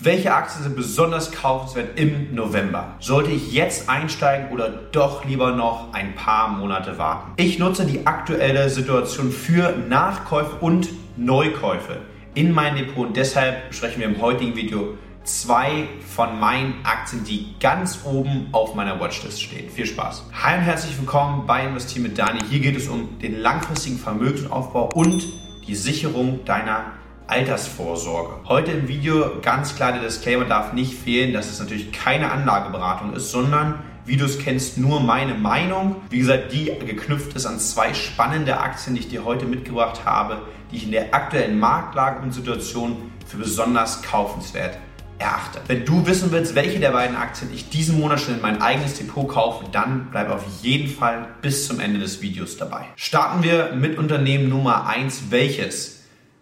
Welche Aktien sind besonders kaufenswert im November? Sollte ich jetzt einsteigen oder doch lieber noch ein paar Monate warten? Ich nutze die aktuelle Situation für Nachkäufe und Neukäufe in mein Depot und deshalb besprechen wir im heutigen Video zwei von meinen Aktien, die ganz oben auf meiner Watchlist stehen. Viel Spaß. Hi und herzlich willkommen bei Investieren mit Dani. Hier geht es um den langfristigen Vermögensaufbau und die Sicherung deiner Altersvorsorge. Heute im Video ganz klar der Disclaimer darf nicht fehlen, dass es natürlich keine Anlageberatung ist, sondern wie du es kennst, nur meine Meinung. Wie gesagt, die geknüpft ist an zwei spannende Aktien, die ich dir heute mitgebracht habe, die ich in der aktuellen Marktlage und Situation für besonders kaufenswert erachte. Wenn du wissen willst, welche der beiden Aktien ich diesen Monat schon in mein eigenes Depot kaufe, dann bleib auf jeden Fall bis zum Ende des Videos dabei. Starten wir mit Unternehmen Nummer 1, welches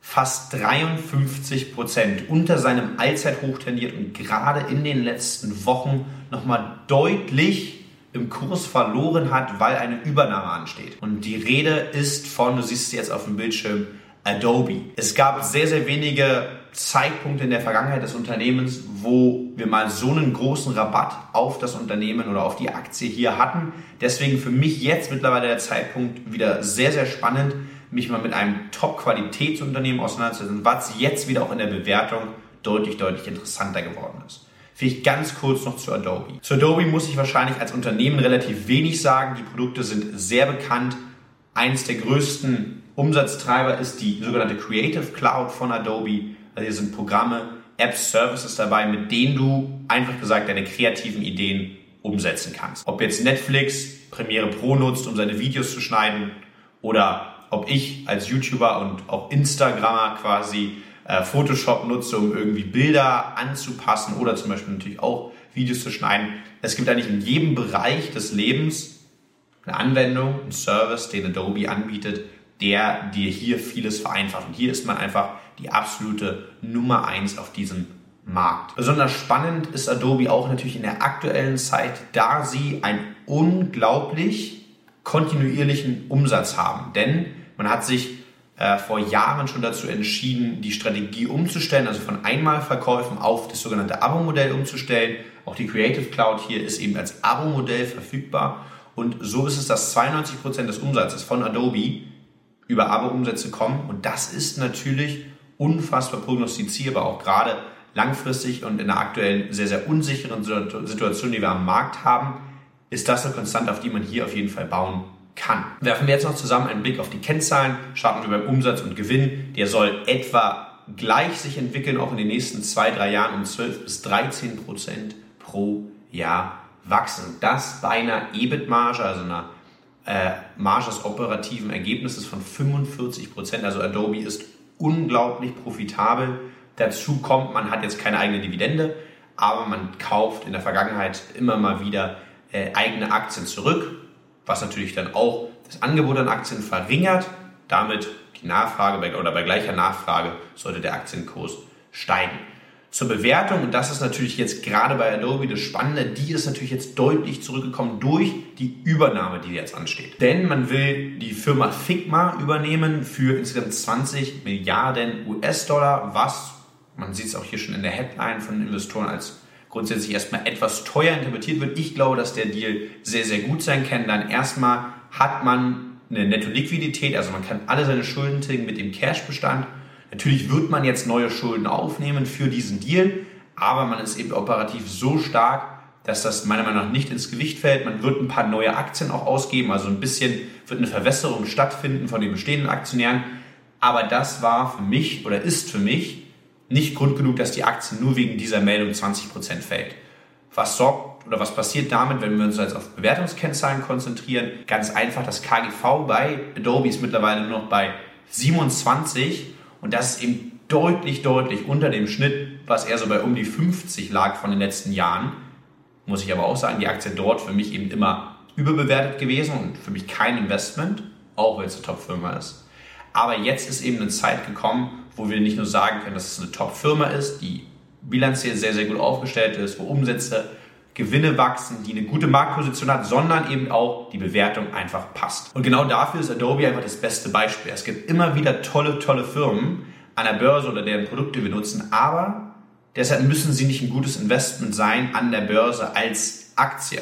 fast 53 Prozent unter seinem Allzeithoch tendiert und gerade in den letzten Wochen nochmal deutlich im Kurs verloren hat, weil eine Übernahme ansteht. Und die Rede ist von, du siehst es jetzt auf dem Bildschirm, Adobe. Es gab sehr, sehr wenige Zeitpunkte in der Vergangenheit des Unternehmens, wo wir mal so einen großen Rabatt auf das Unternehmen oder auf die Aktie hier hatten. Deswegen für mich jetzt mittlerweile der Zeitpunkt wieder sehr, sehr spannend, mich mal mit einem Top-Qualitätsunternehmen auseinanderzusetzen, was jetzt wieder auch in der Bewertung deutlich, deutlich interessanter geworden ist. Vielleicht ganz kurz noch zu Adobe. Zu Adobe muss ich wahrscheinlich als Unternehmen relativ wenig sagen. Die Produkte sind sehr bekannt. Eins der größten Umsatztreiber ist die sogenannte Creative Cloud von Adobe. Also hier sind Programme, Apps, Services dabei, mit denen du einfach gesagt deine kreativen Ideen umsetzen kannst. Ob jetzt Netflix Premiere Pro nutzt, um seine Videos zu schneiden oder ob ich als YouTuber und auch Instagrammer quasi äh, Photoshop nutze, um irgendwie Bilder anzupassen oder zum Beispiel natürlich auch Videos zu schneiden. Es gibt eigentlich in jedem Bereich des Lebens eine Anwendung, einen Service, den Adobe anbietet, der dir hier vieles vereinfacht. Und hier ist man einfach die absolute Nummer eins auf diesem Markt. Besonders spannend ist Adobe auch natürlich in der aktuellen Zeit, da sie einen unglaublich kontinuierlichen Umsatz haben. Denn man hat sich äh, vor Jahren schon dazu entschieden, die Strategie umzustellen, also von Einmalverkäufen auf das sogenannte Abo-Modell umzustellen. Auch die Creative Cloud hier ist eben als Abo-Modell verfügbar. Und so ist es, dass 92% des Umsatzes von Adobe über Abo-Umsätze kommen. Und das ist natürlich unfassbar prognostizierbar, auch gerade langfristig und in der aktuellen sehr, sehr unsicheren Situation, die wir am Markt haben, ist das eine Konstante, auf die man hier auf jeden Fall bauen kann. Werfen wir jetzt noch zusammen einen Blick auf die Kennzahlen, starten wir beim Umsatz und Gewinn. Der soll etwa gleich sich entwickeln, auch in den nächsten zwei, drei Jahren um 12 bis 13 Prozent pro Jahr wachsen. Das bei einer EBIT-Marge, also einer äh, Marge des operativen Ergebnisses von 45 Prozent. Also Adobe ist unglaublich profitabel. Dazu kommt, man hat jetzt keine eigene Dividende, aber man kauft in der Vergangenheit immer mal wieder äh, eigene Aktien zurück was natürlich dann auch das Angebot an Aktien verringert. Damit die Nachfrage oder bei gleicher Nachfrage sollte der Aktienkurs steigen. Zur Bewertung, und das ist natürlich jetzt gerade bei Adobe das Spannende, die ist natürlich jetzt deutlich zurückgekommen durch die Übernahme, die jetzt ansteht. Denn man will die Firma Figma übernehmen für insgesamt 20 Milliarden US-Dollar, was, man sieht es auch hier schon in der Headline von Investoren als grundsätzlich erstmal etwas teuer interpretiert wird. Ich glaube, dass der Deal sehr, sehr gut sein kann. Dann erstmal hat man eine Netto-Liquidität, also man kann alle seine Schulden tilgen mit dem Cash-Bestand. Natürlich wird man jetzt neue Schulden aufnehmen für diesen Deal, aber man ist eben operativ so stark, dass das meiner Meinung nach nicht ins Gewicht fällt. Man wird ein paar neue Aktien auch ausgeben, also ein bisschen wird eine Verwässerung stattfinden von den bestehenden Aktionären. Aber das war für mich oder ist für mich nicht Grund genug, dass die Aktie nur wegen dieser Meldung 20% fällt. Was sorgt oder was passiert damit, wenn wir uns jetzt auf Bewertungskennzahlen konzentrieren? Ganz einfach, das KGV bei Adobe ist mittlerweile nur noch bei 27 und das ist eben deutlich, deutlich unter dem Schnitt, was eher so bei um die 50 lag von den letzten Jahren. Muss ich aber auch sagen, die Aktie dort für mich eben immer überbewertet gewesen und für mich kein Investment, auch wenn es eine Top-Firma ist. Aber jetzt ist eben eine Zeit gekommen, wo wir nicht nur sagen können, dass es eine Top-Firma ist, die bilanziell sehr, sehr gut aufgestellt ist, wo Umsätze, Gewinne wachsen, die eine gute Marktposition hat, sondern eben auch die Bewertung einfach passt. Und genau dafür ist Adobe einfach das beste Beispiel. Es gibt immer wieder tolle, tolle Firmen an der Börse oder deren Produkte wir nutzen, aber Deshalb müssen sie nicht ein gutes Investment sein an der Börse als Aktie.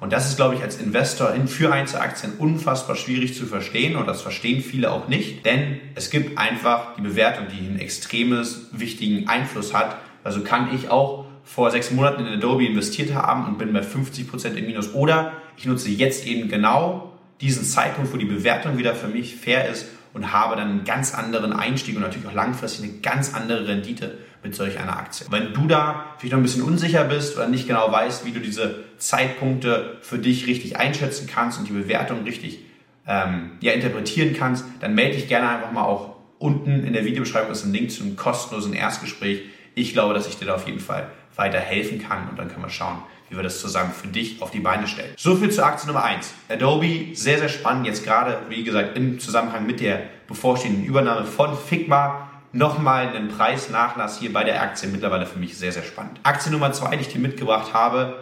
Und das ist, glaube ich, als Investor in für Einzelaktien unfassbar schwierig zu verstehen. Und das verstehen viele auch nicht, denn es gibt einfach die Bewertung, die einen extremes wichtigen Einfluss hat. Also kann ich auch vor sechs Monaten in Adobe investiert haben und bin bei 50 Prozent im Minus. Oder ich nutze jetzt eben genau diesen Zeitpunkt, wo die Bewertung wieder für mich fair ist und habe dann einen ganz anderen Einstieg und natürlich auch langfristig eine ganz andere Rendite mit solch einer Aktie. Wenn du da vielleicht noch ein bisschen unsicher bist oder nicht genau weißt, wie du diese Zeitpunkte für dich richtig einschätzen kannst und die Bewertung richtig ähm, ja, interpretieren kannst, dann melde dich gerne einfach mal auch unten in der Videobeschreibung ist ein Link zu einem kostenlosen Erstgespräch. Ich glaube, dass ich dir da auf jeden Fall weiterhelfen kann und dann können wir schauen, wie wir das zusammen für dich auf die Beine stellen. So viel zur Aktie Nummer 1. Adobe, sehr, sehr spannend. Jetzt gerade, wie gesagt, im Zusammenhang mit der bevorstehenden Übernahme von Figma nochmal einen Preisnachlass hier bei der Aktie mittlerweile für mich sehr, sehr spannend. Aktie Nummer 2, die ich dir mitgebracht habe,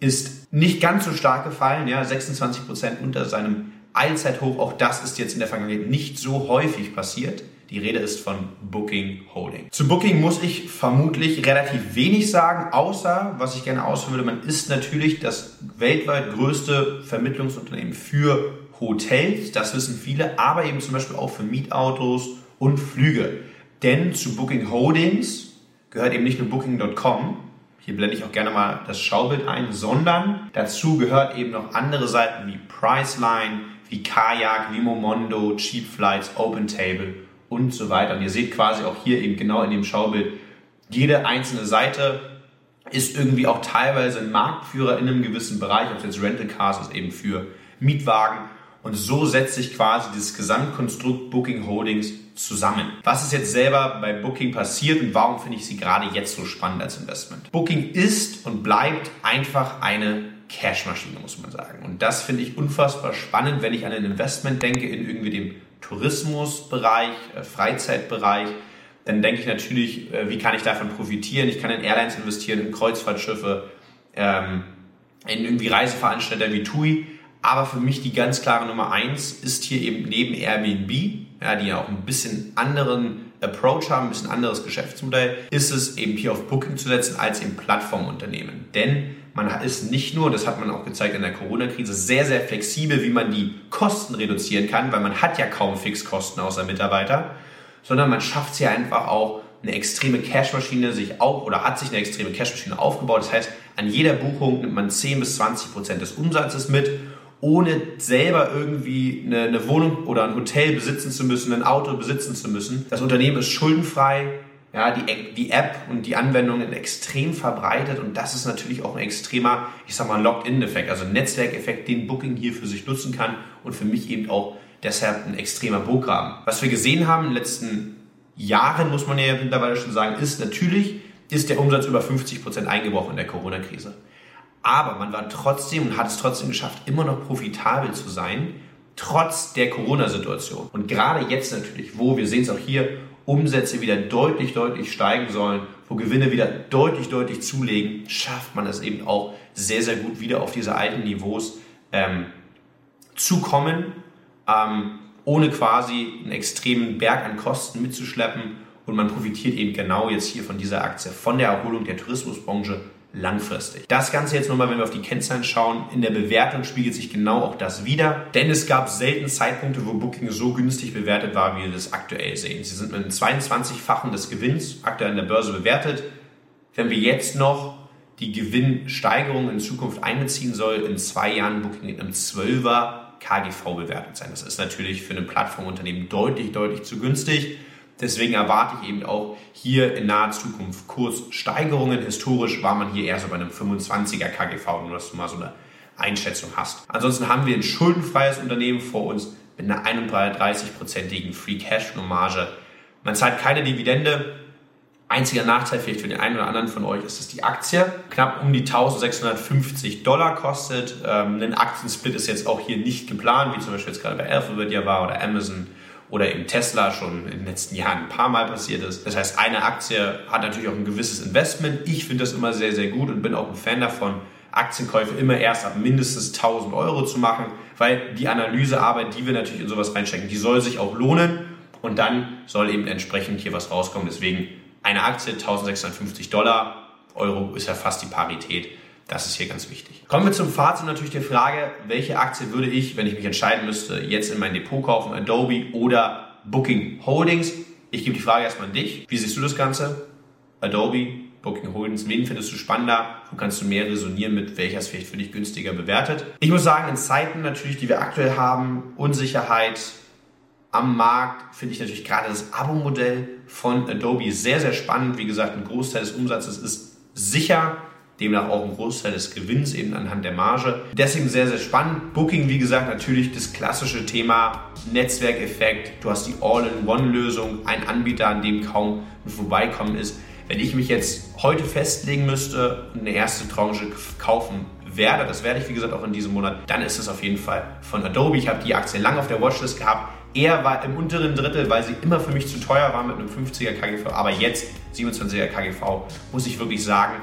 ist nicht ganz so stark gefallen, ja, 26 Prozent unter seinem Allzeithoch. Auch das ist jetzt in der Vergangenheit nicht so häufig passiert. Die Rede ist von Booking Holding. Zu Booking muss ich vermutlich relativ wenig sagen, außer, was ich gerne ausführen würde, man ist natürlich das weltweit größte Vermittlungsunternehmen für Hotels, das wissen viele, aber eben zum Beispiel auch für Mietautos und Flüge. Denn zu Booking Holdings gehört eben nicht nur Booking.com, hier blende ich auch gerne mal das Schaubild ein, sondern dazu gehört eben noch andere Seiten wie Priceline, wie Kayak, wie Momondo, Cheap Flights, OpenTable und so weiter. Und ihr seht quasi auch hier eben genau in dem Schaubild, jede einzelne Seite ist irgendwie auch teilweise ein Marktführer in einem gewissen Bereich, ob es jetzt Rental Cars ist, eben für Mietwagen. Und so setzt sich quasi dieses Gesamtkonstrukt Booking Holdings zusammen. Was ist jetzt selber bei Booking passiert und warum finde ich sie gerade jetzt so spannend als Investment? Booking ist und bleibt einfach eine Cashmaschine, muss man sagen. Und das finde ich unfassbar spannend, wenn ich an ein Investment denke in irgendwie dem Tourismusbereich, äh, Freizeitbereich, dann denke ich natürlich, äh, wie kann ich davon profitieren? Ich kann in Airlines investieren, in Kreuzfahrtschiffe, ähm, in irgendwie Reiseveranstalter wie TUI. Aber für mich die ganz klare Nummer eins ist hier eben neben Airbnb, ja, die ja auch ein bisschen anderen Approach haben, ein bisschen anderes Geschäftsmodell, ist es eben hier auf Booking zu setzen als im Plattformunternehmen. Denn man ist nicht nur, das hat man auch gezeigt in der Corona-Krise, sehr, sehr flexibel, wie man die Kosten reduzieren kann, weil man hat ja kaum Fixkosten außer Mitarbeiter, sondern man schafft es ja einfach auch, eine extreme Cashmaschine sich auch oder hat sich eine extreme Cashmaschine aufgebaut. Das heißt, an jeder Buchung nimmt man 10 bis 20 Prozent des Umsatzes mit, ohne selber irgendwie eine, eine Wohnung oder ein Hotel besitzen zu müssen, ein Auto besitzen zu müssen. Das Unternehmen ist schuldenfrei, ja, die, die App und die Anwendungen extrem verbreitet und das ist natürlich auch ein extremer, ich sag mal, Locked-in-Effekt, also Netzwerkeffekt, den Booking hier für sich nutzen kann und für mich eben auch deshalb ein extremer Burggraben. Was wir gesehen haben in den letzten Jahren, muss man ja mittlerweile schon sagen, ist natürlich, ist der Umsatz über 50 Prozent eingebrochen in der Corona-Krise. Aber man war trotzdem und hat es trotzdem geschafft, immer noch profitabel zu sein, trotz der Corona-Situation. Und gerade jetzt natürlich, wo wir sehen es auch hier, Umsätze wieder deutlich, deutlich steigen sollen, wo Gewinne wieder deutlich, deutlich zulegen, schafft man es eben auch sehr, sehr gut wieder auf diese alten Niveaus ähm, zu kommen, ähm, ohne quasi einen extremen Berg an Kosten mitzuschleppen. Und man profitiert eben genau jetzt hier von dieser Aktie, von der Erholung der Tourismusbranche langfristig. Das Ganze jetzt nochmal, wenn wir auf die Kennzahlen schauen, in der Bewertung spiegelt sich genau auch das wieder, denn es gab selten Zeitpunkte, wo Booking so günstig bewertet war, wie wir das aktuell sehen. Sie sind mit einem 22-fachen des Gewinns aktuell in der Börse bewertet. Wenn wir jetzt noch die Gewinnsteigerung in Zukunft einbeziehen soll, in zwei Jahren Booking mit einem 12er KGV bewertet sein. Das ist natürlich für ein Plattformunternehmen deutlich, deutlich zu günstig. Deswegen erwarte ich eben auch hier in naher Zukunft Kurssteigerungen. Historisch war man hier eher so bei einem 25er KGV, nur dass du mal so eine Einschätzung hast. Ansonsten haben wir ein schuldenfreies Unternehmen vor uns mit einer 31-prozentigen Free Cash Marge. Man zahlt keine Dividende. Einziger Nachteil vielleicht für den einen oder anderen von euch ist, dass die Aktie knapp um die 1650 Dollar kostet. Ähm, ein Aktiensplit ist jetzt auch hier nicht geplant, wie zum Beispiel jetzt gerade bei Alphabet ja war oder Amazon oder eben Tesla schon in den letzten Jahren ein paar Mal passiert ist. Das heißt, eine Aktie hat natürlich auch ein gewisses Investment. Ich finde das immer sehr, sehr gut und bin auch ein Fan davon, Aktienkäufe immer erst ab mindestens 1000 Euro zu machen, weil die Analysearbeit, die wir natürlich in sowas reinstecken, die soll sich auch lohnen und dann soll eben entsprechend hier was rauskommen. Deswegen eine Aktie 1650 Dollar, Euro ist ja fast die Parität. Das ist hier ganz wichtig. Kommen wir zum Fazit natürlich der Frage, welche Aktie würde ich, wenn ich mich entscheiden müsste, jetzt in mein Depot kaufen, Adobe oder Booking Holdings? Ich gebe die Frage erstmal an dich. Wie siehst du das Ganze? Adobe, Booking Holdings, wen findest du spannender? Wo kannst du mehr resonieren mit, welcher ist vielleicht für dich günstiger bewertet? Ich muss sagen, in Zeiten natürlich, die wir aktuell haben, Unsicherheit am Markt, finde ich natürlich gerade das Abo-Modell von Adobe sehr, sehr spannend. Wie gesagt, ein Großteil des Umsatzes ist sicher demnach auch ein Großteil des Gewinns eben anhand der Marge. Deswegen sehr, sehr spannend. Booking, wie gesagt, natürlich das klassische Thema Netzwerkeffekt. Du hast die All-in-One-Lösung, ein Anbieter, an dem kaum ein Vorbeikommen ist. Wenn ich mich jetzt heute festlegen müsste und eine erste Tranche kaufen werde, das werde ich wie gesagt auch in diesem Monat, dann ist es auf jeden Fall von Adobe. Ich habe die Aktie lange auf der Watchlist gehabt. Er war im unteren Drittel, weil sie immer für mich zu teuer war mit einem 50er KGV. Aber jetzt 27er KGV, muss ich wirklich sagen,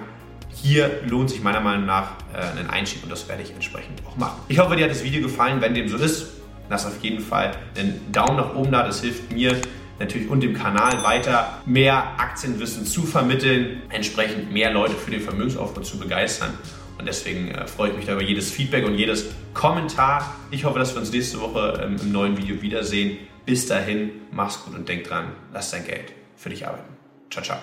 hier lohnt sich meiner Meinung nach äh, ein Einstieg und das werde ich entsprechend auch machen. Ich hoffe, dir hat das Video gefallen. Wenn dem so ist, lass auf jeden Fall einen Daumen nach oben da. Das hilft mir natürlich und dem Kanal weiter mehr Aktienwissen zu vermitteln, entsprechend mehr Leute für den Vermögensaufbau zu begeistern. Und deswegen äh, freue ich mich da über jedes Feedback und jedes Kommentar. Ich hoffe, dass wir uns nächste Woche ähm, im neuen Video wiedersehen. Bis dahin, mach's gut und denk dran, lass dein Geld für dich arbeiten. Ciao, ciao.